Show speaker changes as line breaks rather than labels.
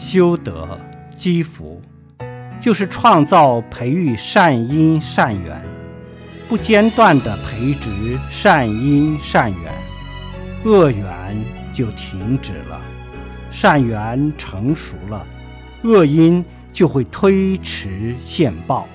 修德积福，就是创造、培育善因善缘，不间断地培植善因善缘，恶缘就停止了，善缘成熟了，恶因就会推迟现报。